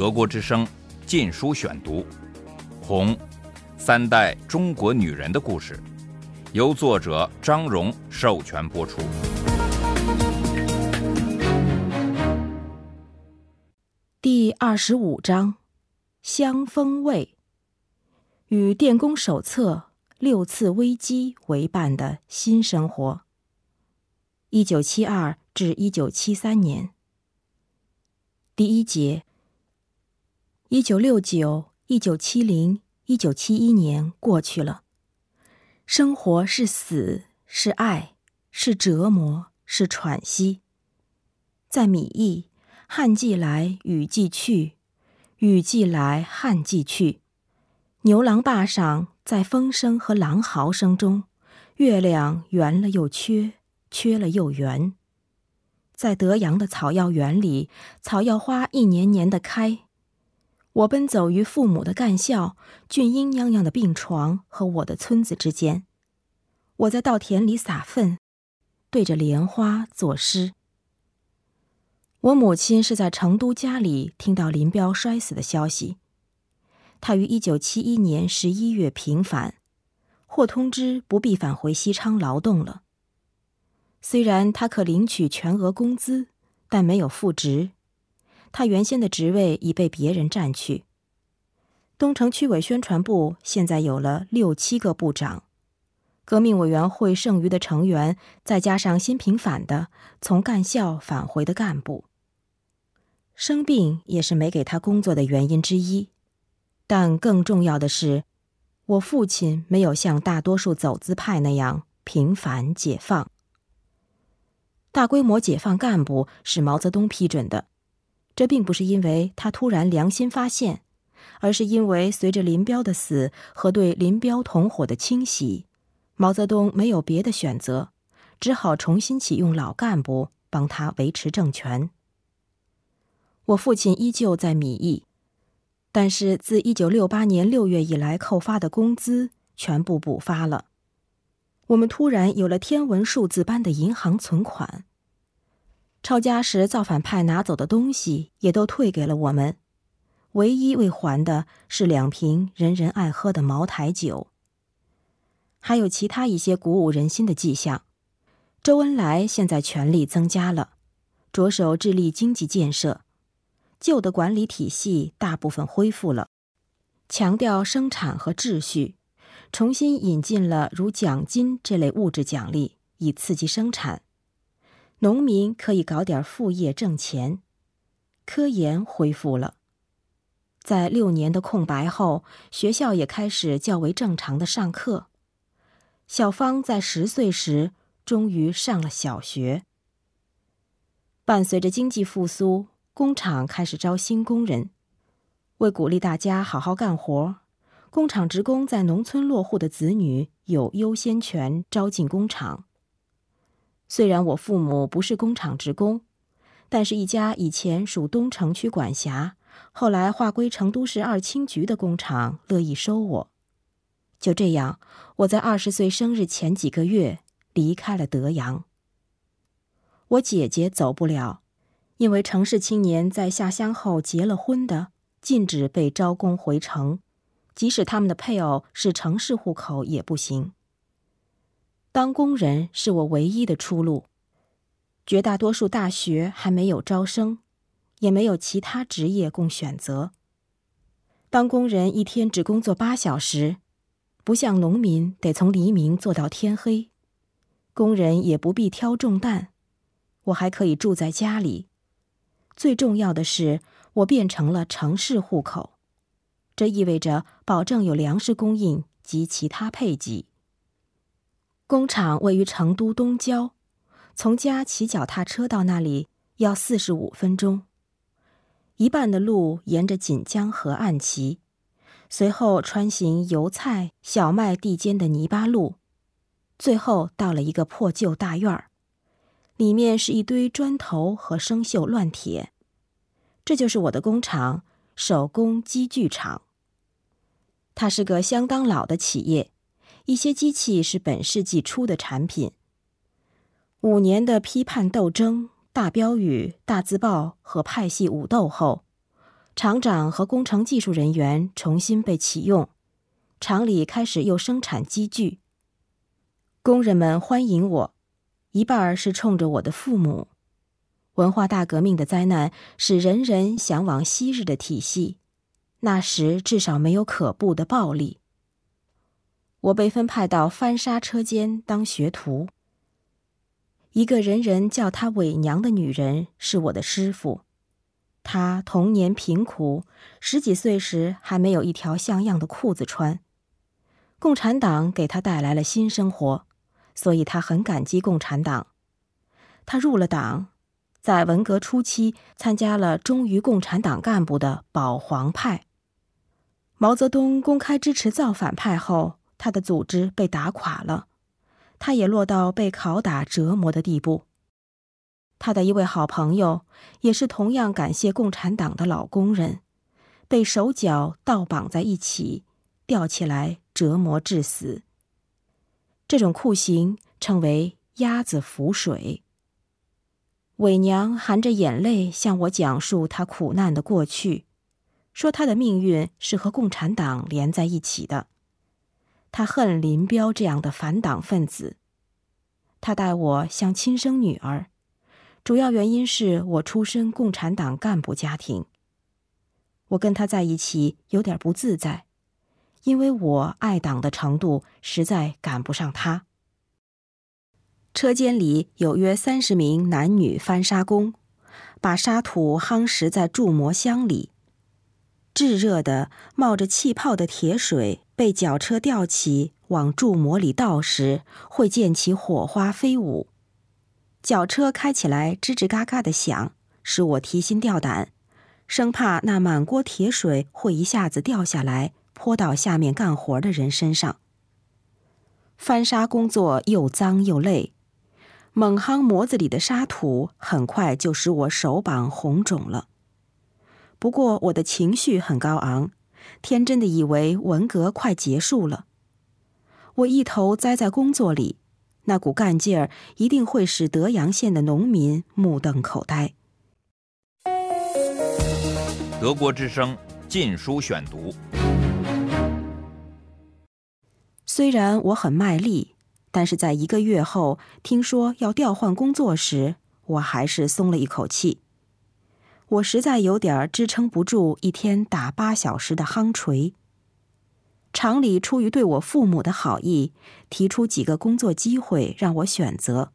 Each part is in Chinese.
德国之声《禁书选读》，《红》，三代中国女人的故事，由作者张荣授权播出。第二十五章：香风味。与电工手册六次危机为伴的新生活。一九七二至一九七三年。第一节。一九六九、一九七零、一九七一年过去了，生活是死，是爱，是折磨，是喘息。在米易，旱季来，雨季去，雨季来，旱季去。牛郎坝上，在风声和狼嚎声中，月亮圆了又缺，缺了又圆。在德阳的草药园里，草药花一年年的开。我奔走于父母的干校、俊英娘娘的病床和我的村子之间。我在稻田里撒粪，对着莲花作诗。我母亲是在成都家里听到林彪摔死的消息。他于一九七一年十一月平反，获通知不必返回西昌劳动了。虽然他可领取全额工资，但没有复职。他原先的职位已被别人占去。东城区委宣传部现在有了六七个部长，革命委员会剩余的成员，再加上新平反的从干校返回的干部。生病也是没给他工作的原因之一，但更重要的是，我父亲没有像大多数走资派那样平反解放。大规模解放干部是毛泽东批准的。这并不是因为他突然良心发现，而是因为随着林彪的死和对林彪同伙的清洗，毛泽东没有别的选择，只好重新启用老干部帮他维持政权。我父亲依旧在米易，但是自一九六八年六月以来扣发的工资全部补发了，我们突然有了天文数字般的银行存款。抄家时造反派拿走的东西也都退给了我们，唯一未还的是两瓶人人爱喝的茅台酒。还有其他一些鼓舞人心的迹象。周恩来现在权力增加了，着手致力经济建设，旧的管理体系大部分恢复了，强调生产和秩序，重新引进了如奖金这类物质奖励，以刺激生产。农民可以搞点副业挣钱，科研恢复了。在六年的空白后，学校也开始较为正常的上课。小芳在十岁时终于上了小学。伴随着经济复苏，工厂开始招新工人。为鼓励大家好好干活，工厂职工在农村落户的子女有优先权招进工厂。虽然我父母不是工厂职工，但是一家以前属东城区管辖，后来划归成都市二轻局的工厂乐意收我。就这样，我在二十岁生日前几个月离开了德阳。我姐姐走不了，因为城市青年在下乡后结了婚的，禁止被招工回城，即使他们的配偶是城市户口也不行。当工人是我唯一的出路，绝大多数大学还没有招生，也没有其他职业供选择。当工人一天只工作八小时，不像农民得从黎明做到天黑。工人也不必挑重担，我还可以住在家里。最重要的是，我变成了城市户口，这意味着保证有粮食供应及其他配给。工厂位于成都东郊，从家骑脚踏车到那里要四十五分钟。一半的路沿着锦江河岸骑，随后穿行油菜、小麦地间的泥巴路，最后到了一个破旧大院儿，里面是一堆砖头和生锈乱铁。这就是我的工厂——手工机具厂。它是个相当老的企业。一些机器是本世纪初的产品。五年的批判斗争、大标语、大字报和派系武斗后，厂长和工程技术人员重新被启用，厂里开始又生产机具。工人们欢迎我，一半儿是冲着我的父母。文化大革命的灾难使人人向往昔日的体系，那时至少没有可怖的暴力。我被分派到翻砂车间当学徒。一个人人叫她伪娘的女人是我的师傅，她童年贫苦，十几岁时还没有一条像样的裤子穿。共产党给她带来了新生活。所以她很感激共产党。她入了党，在文革初期参加了忠于共产党干部的保皇派。毛泽东公开支持造反派后，他的组织被打垮了，他也落到被拷打折磨的地步。他的一位好朋友，也是同样感谢共产党的老工人，被手脚倒绑在一起，吊起来折磨致死。这种酷刑称为“鸭子浮水”。伪娘含着眼泪向我讲述她苦难的过去，说她的命运是和共产党连在一起的。他恨林彪这样的反党分子。他待我像亲生女儿，主要原因是我出身共产党干部家庭。我跟他在一起有点不自在。因为我爱党的程度实在赶不上他。车间里有约三十名男女翻砂工，把沙土夯实在铸模箱里。炙热的、冒着气泡的铁水被绞车吊起往铸模里倒时，会溅起火花飞舞。绞车开起来吱吱嘎嘎的响，使我提心吊胆，生怕那满锅铁水会一下子掉下来。泼到下面干活的人身上。翻砂工作又脏又累，猛夯模子里的沙土，很快就使我手膀红肿了。不过我的情绪很高昂，天真的以为文革快结束了。我一头栽在工作里，那股干劲儿一定会使德阳县的农民目瞪口呆。德国之声《禁书选读》。虽然我很卖力，但是在一个月后听说要调换工作时，我还是松了一口气。我实在有点支撑不住一天打八小时的夯锤。厂里出于对我父母的好意，提出几个工作机会让我选择：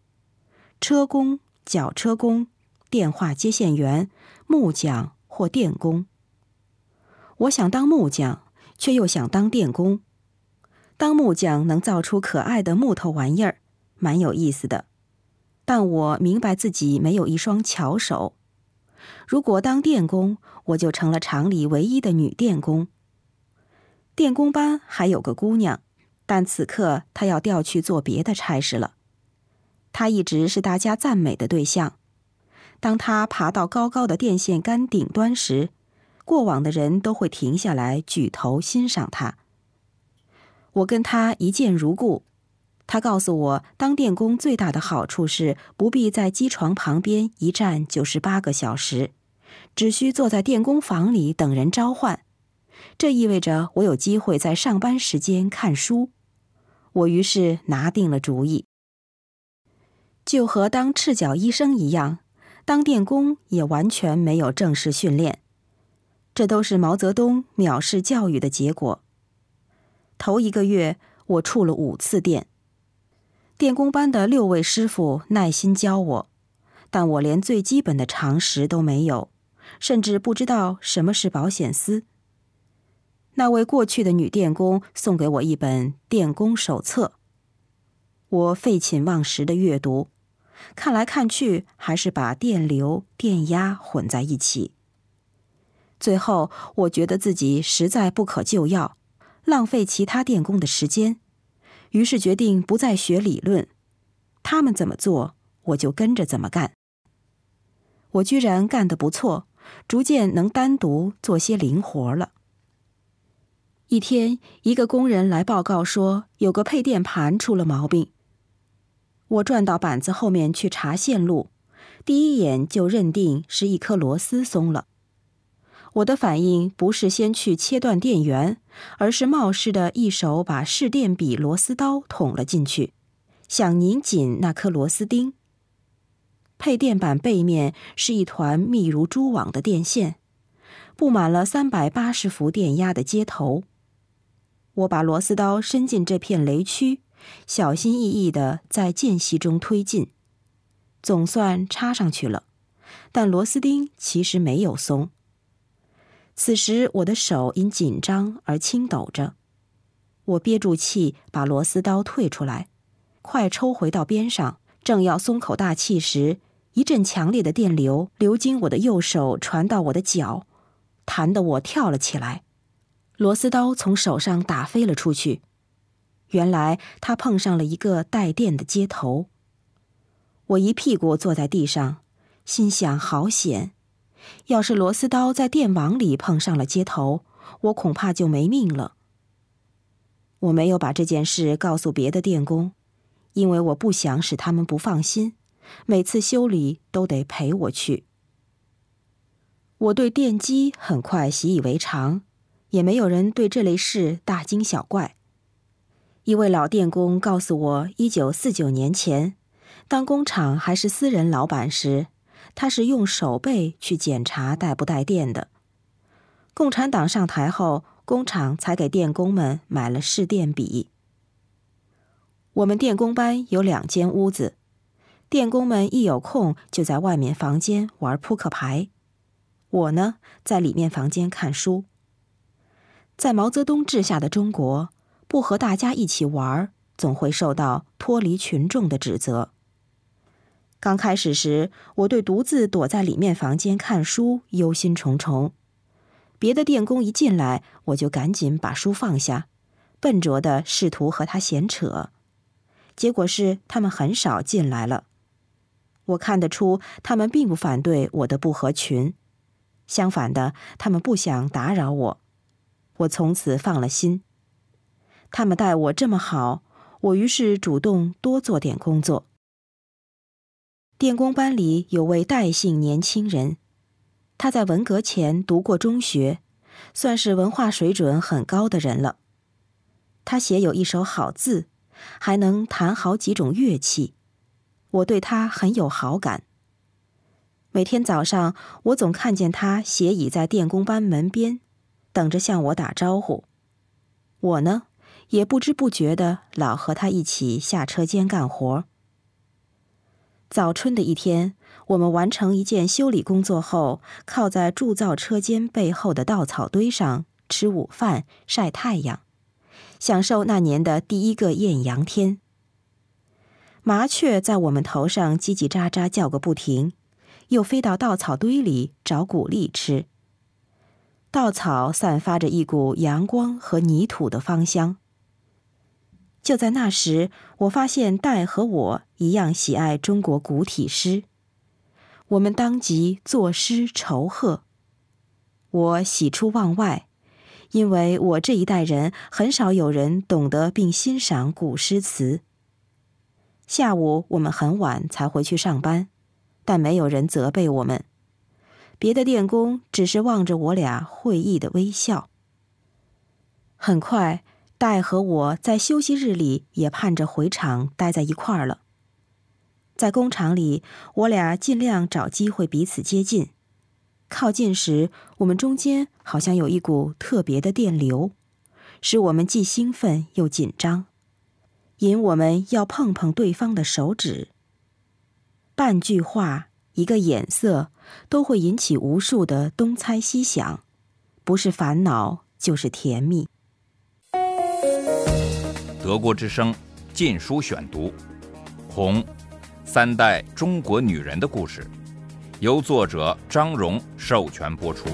车工、绞车工、电话接线员、木匠或电工。我想当木匠，却又想当电工。当木匠能造出可爱的木头玩意儿，蛮有意思的。但我明白自己没有一双巧手。如果当电工，我就成了厂里唯一的女电工。电工班还有个姑娘，但此刻她要调去做别的差事了。她一直是大家赞美的对象。当她爬到高高的电线杆顶端时，过往的人都会停下来举头欣赏她。我跟她一见如故，他告诉我，当电工最大的好处是不必在机床旁边一站就是八个小时，只需坐在电工房里等人召唤。这意味着我有机会在上班时间看书。我于是拿定了主意，就和当赤脚医生一样，当电工也完全没有正式训练。这都是毛泽东藐视教育的结果。头一个月，我触了五次电。电工班的六位师傅耐心教我，但我连最基本的常识都没有，甚至不知道什么是保险丝。那位过去的女电工送给我一本电工手册，我废寝忘食的阅读，看来看去还是把电流、电压混在一起。最后，我觉得自己实在不可救药。浪费其他电工的时间，于是决定不再学理论。他们怎么做，我就跟着怎么干。我居然干得不错，逐渐能单独做些零活了。一天，一个工人来报告说，有个配电盘出了毛病。我转到板子后面去查线路，第一眼就认定是一颗螺丝松了。我的反应不是先去切断电源，而是冒失的一手把试电笔螺丝刀捅了进去，想拧紧那颗螺丝钉。配电板背面是一团密如蛛网的电线，布满了三百八十伏电压的接头。我把螺丝刀伸进这片雷区，小心翼翼地在间隙中推进，总算插上去了，但螺丝钉其实没有松。此时，我的手因紧张而轻抖着。我憋住气，把螺丝刀退出来，快抽回到边上。正要松口大气时，一阵强烈的电流流经我的右手，传到我的脚，弹得我跳了起来。螺丝刀从手上打飞了出去。原来它碰上了一个带电的接头。我一屁股坐在地上，心想：好险！要是螺丝刀在电网里碰上了接头，我恐怕就没命了。我没有把这件事告诉别的电工，因为我不想使他们不放心，每次修理都得陪我去。我对电机很快习以为常，也没有人对这类事大惊小怪。一位老电工告诉我，一九四九年前，当工厂还是私人老板时。他是用手背去检查带不带电的。共产党上台后，工厂才给电工们买了试电笔。我们电工班有两间屋子，电工们一有空就在外面房间玩扑克牌，我呢在里面房间看书。在毛泽东治下的中国，不和大家一起玩，总会受到脱离群众的指责。刚开始时，我对独自躲在里面房间看书忧心忡忡。别的电工一进来，我就赶紧把书放下，笨拙的试图和他闲扯。结果是他们很少进来了。我看得出，他们并不反对我的不合群，相反的，他们不想打扰我。我从此放了心。他们待我这么好，我于是主动多做点工作。电工班里有位戴姓年轻人，他在文革前读过中学，算是文化水准很高的人了。他写有一手好字，还能弹好几种乐器，我对他很有好感。每天早上，我总看见他斜倚在电工班门边，等着向我打招呼。我呢，也不知不觉的老和他一起下车间干活。早春的一天，我们完成一件修理工作后，靠在铸造车间背后的稻草堆上吃午饭、晒太阳，享受那年的第一个艳阳天。麻雀在我们头上叽叽喳喳叫个不停，又飞到稻草堆里找谷粒吃。稻草散发着一股阳光和泥土的芳香。就在那时，我发现戴和我一样喜爱中国古体诗。我们当即作诗酬贺。我喜出望外，因为我这一代人很少有人懂得并欣赏古诗词。下午我们很晚才回去上班，但没有人责备我们。别的电工只是望着我俩会意的微笑。很快。戴和我在休息日里也盼着回厂待在一块儿了。在工厂里，我俩尽量找机会彼此接近。靠近时，我们中间好像有一股特别的电流，使我们既兴奋又紧张，引我们要碰碰对方的手指。半句话，一个眼色，都会引起无数的东猜西想，不是烦恼就是甜蜜。德国之声《禁书选读》，《红》，三代中国女人的故事，由作者张荣授权播出。